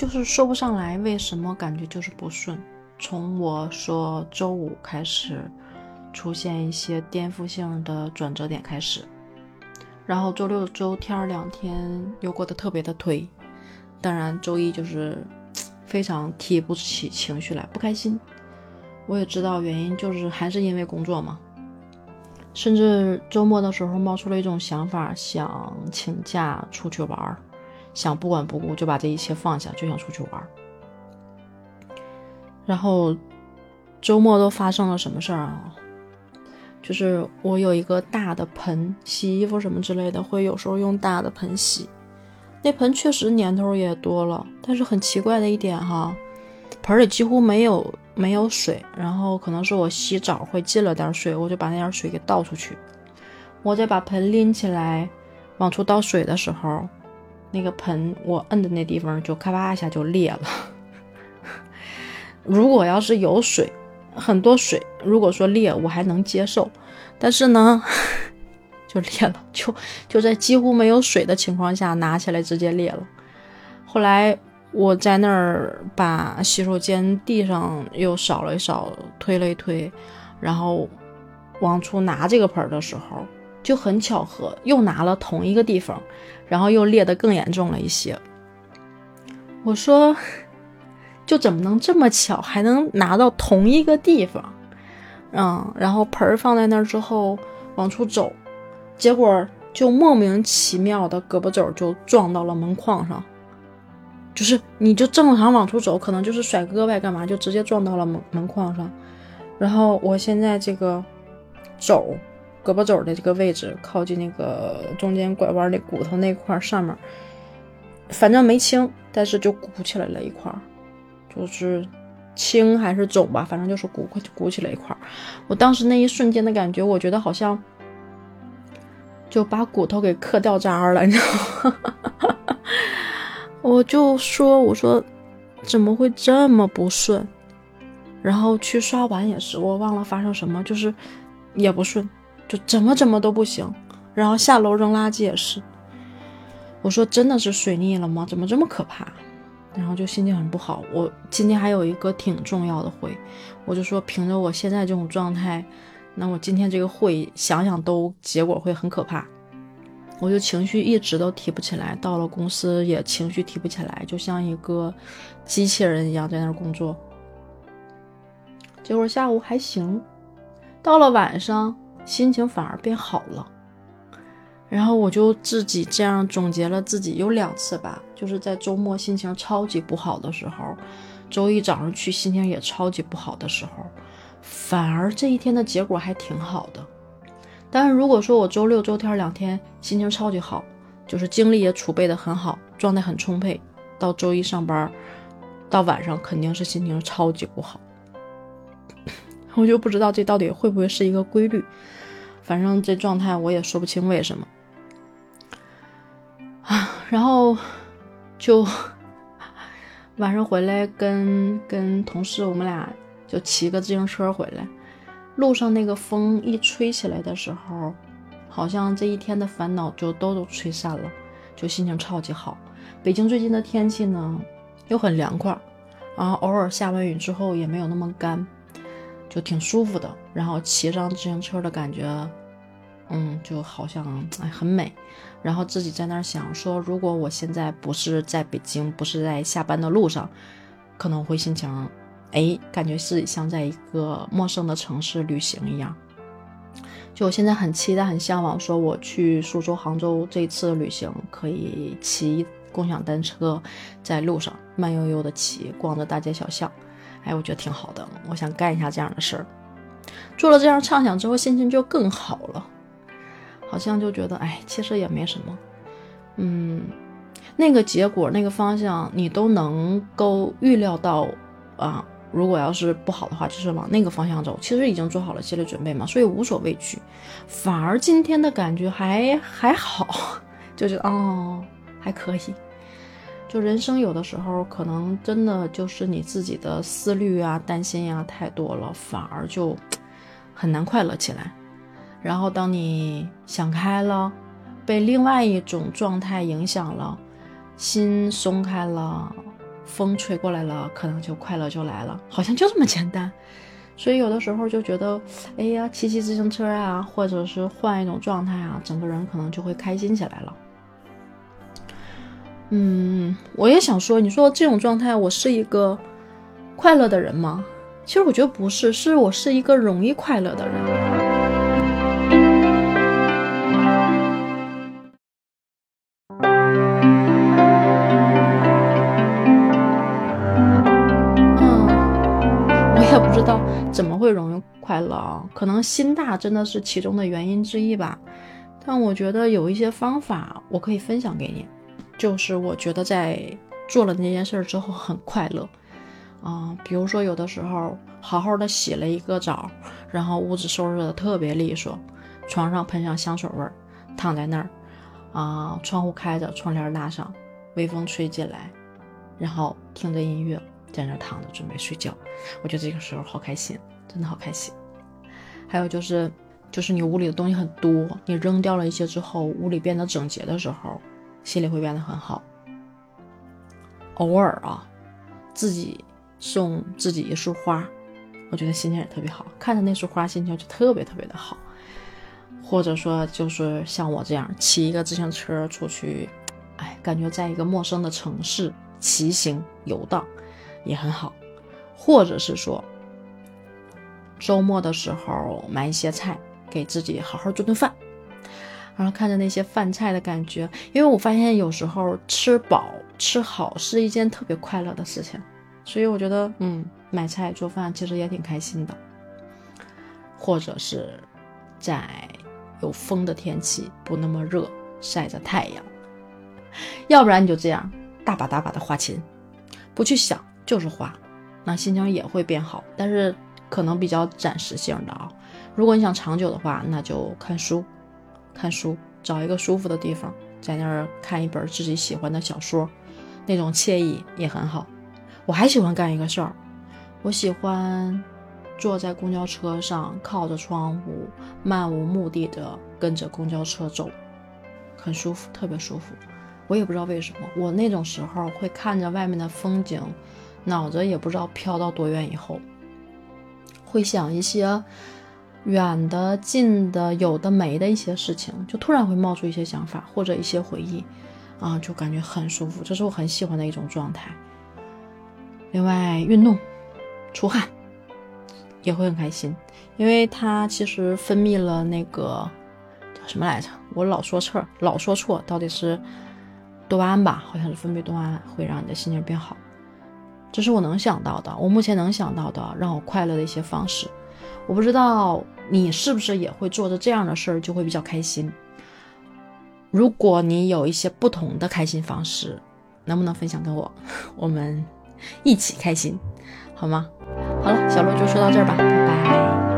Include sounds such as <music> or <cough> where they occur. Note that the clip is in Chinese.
就是说不上来为什么感觉就是不顺。从我说周五开始出现一些颠覆性的转折点开始，然后周六、周天两天又过得特别的颓，当然周一就是 <tsk> 非常提不起情绪来，不开心。我也知道原因，就是还是因为工作嘛。甚至周末的时候冒出了一种想法，想请假出去玩儿，想不管不顾就把这一切放下，就想出去玩。然后周末都发生了什么事儿啊？就是我有一个大的盆，洗衣服什么之类的，会有时候用大的盆洗。那盆确实年头也多了，但是很奇怪的一点哈，盆里几乎没有。没有水，然后可能是我洗澡会进了点水，我就把那点水给倒出去。我再把盆拎起来往出倒水的时候，那个盆我摁的那地方就咔吧一下就裂了。如果要是有水，很多水，如果说裂我还能接受，但是呢，<laughs> 就裂了，就就在几乎没有水的情况下拿起来直接裂了。后来。我在那儿把洗手间地上又扫了一扫，推了一推，然后往出拿这个盆的时候，就很巧合，又拿了同一个地方，然后又裂得更严重了一些。我说，就怎么能这么巧，还能拿到同一个地方？嗯，然后盆儿放在那儿之后往出走，结果就莫名其妙的胳膊肘就撞到了门框上。就是，你就正常往出走，可能就是甩胳膊干嘛，就直接撞到了门门框上。然后我现在这个肘，胳膊肘的这个位置，靠近那个中间拐弯的骨头那块上面，反正没青，但是就鼓起来了一块，就是青还是肿吧，反正就是鼓鼓起来一块。我当时那一瞬间的感觉，我觉得好像就把骨头给磕掉渣了，你知道吗？<laughs> 我就说，我说怎么会这么不顺？然后去刷碗也是，我忘了发生什么，就是也不顺，就怎么怎么都不行。然后下楼扔垃圾也是，我说真的是水逆了吗？怎么这么可怕？然后就心情很不好。我今天还有一个挺重要的会，我就说凭着我现在这种状态，那我今天这个会想想都结果会很可怕。我就情绪一直都提不起来，到了公司也情绪提不起来，就像一个机器人一样在那儿工作。结果下午还行，到了晚上心情反而变好了。然后我就自己这样总结了自己有两次吧，就是在周末心情超级不好的时候，周一早上去心情也超级不好的时候，反而这一天的结果还挺好的。但是如果说我周六周天两天心情超级好，就是精力也储备的很好，状态很充沛，到周一上班，到晚上肯定是心情超级不好。我就不知道这到底会不会是一个规律，反正这状态我也说不清为什么。啊，然后就 <laughs> 晚上回来跟跟同事我们俩就骑个自行车回来。路上那个风一吹起来的时候，好像这一天的烦恼就都都吹散了，就心情超级好。北京最近的天气呢又很凉快，然后偶尔下完雨之后也没有那么干，就挺舒服的。然后骑上自行车的感觉，嗯，就好像哎很美。然后自己在那儿想说，如果我现在不是在北京，不是在下班的路上，可能会心情。哎，感觉自己像在一个陌生的城市旅行一样。就我现在很期待、很向往，说我去苏州、杭州这次旅行，可以骑共享单车，在路上慢悠悠的骑，逛着大街小巷。哎，我觉得挺好的，我想干一下这样的事儿。做了这样畅想之后，心情就更好了，好像就觉得，哎，其实也没什么。嗯，那个结果、那个方向，你都能够预料到啊。如果要是不好的话，就是往那个方向走。其实已经做好了心理准备嘛，所以无所畏惧。反而今天的感觉还还好，<laughs> 就是哦还可以。就人生有的时候可能真的就是你自己的思虑啊、担心呀太多了，反而就很难快乐起来。然后当你想开了，被另外一种状态影响了，心松开了。风吹过来了，可能就快乐就来了，好像就这么简单。所以有的时候就觉得，哎呀，骑骑自行车啊，或者是换一种状态啊，整个人可能就会开心起来了。嗯，我也想说，你说这种状态，我是一个快乐的人吗？其实我觉得不是，是我是一个容易快乐的人。嗯，我也不知道怎么会容易快乐啊，可能心大真的是其中的原因之一吧。但我觉得有一些方法我可以分享给你。就是我觉得在做了那件事之后很快乐，啊，比如说有的时候好好的洗了一个澡，然后屋子收拾的特别利索，床上喷上香水味儿，躺在那儿，啊，窗户开着，窗帘拉上，微风吹进来，然后听着音乐在那儿躺着准备睡觉，我觉得这个时候好开心，真的好开心。还有就是，就是你屋里的东西很多，你扔掉了一些之后，屋里变得整洁的时候。心里会变得很好。偶尔啊，自己送自己一束花，我觉得心情也特别好。看着那束花，心情就特别特别的好。或者说，就是像我这样骑一个自行车出去，哎，感觉在一个陌生的城市骑行游荡也很好。或者是说，周末的时候买一些菜，给自己好好做顿饭。然后看着那些饭菜的感觉，因为我发现有时候吃饱吃好是一件特别快乐的事情，所以我觉得，嗯，买菜做饭其实也挺开心的。或者是在有风的天气，不那么热，晒着太阳。要不然你就这样大把大把的花钱，不去想就是花，那心情也会变好，但是可能比较暂时性的啊。如果你想长久的话，那就看书。看书，找一个舒服的地方，在那儿看一本自己喜欢的小说，那种惬意也很好。我还喜欢干一个事儿，我喜欢坐在公交车上，靠着窗户，漫无目的的跟着公交车走，很舒服，特别舒服。我也不知道为什么，我那种时候会看着外面的风景，脑子也不知道飘到多远以后，会想一些。远的、近的、有的、没的一些事情，就突然会冒出一些想法或者一些回忆，啊，就感觉很舒服，这是我很喜欢的一种状态。另外，运动、出汗也会很开心，因为它其实分泌了那个叫什么来着？我老说错，老说错，到底是多巴胺吧？好像是分泌多巴胺会让你的心情变好。这是我能想到的，我目前能想到的让我快乐的一些方式。我不知道你是不是也会做着这样的事儿就会比较开心。如果你有一些不同的开心方式，能不能分享给我？<laughs> 我们一起开心，好吗？好了，小鹿就说到这儿吧，拜拜。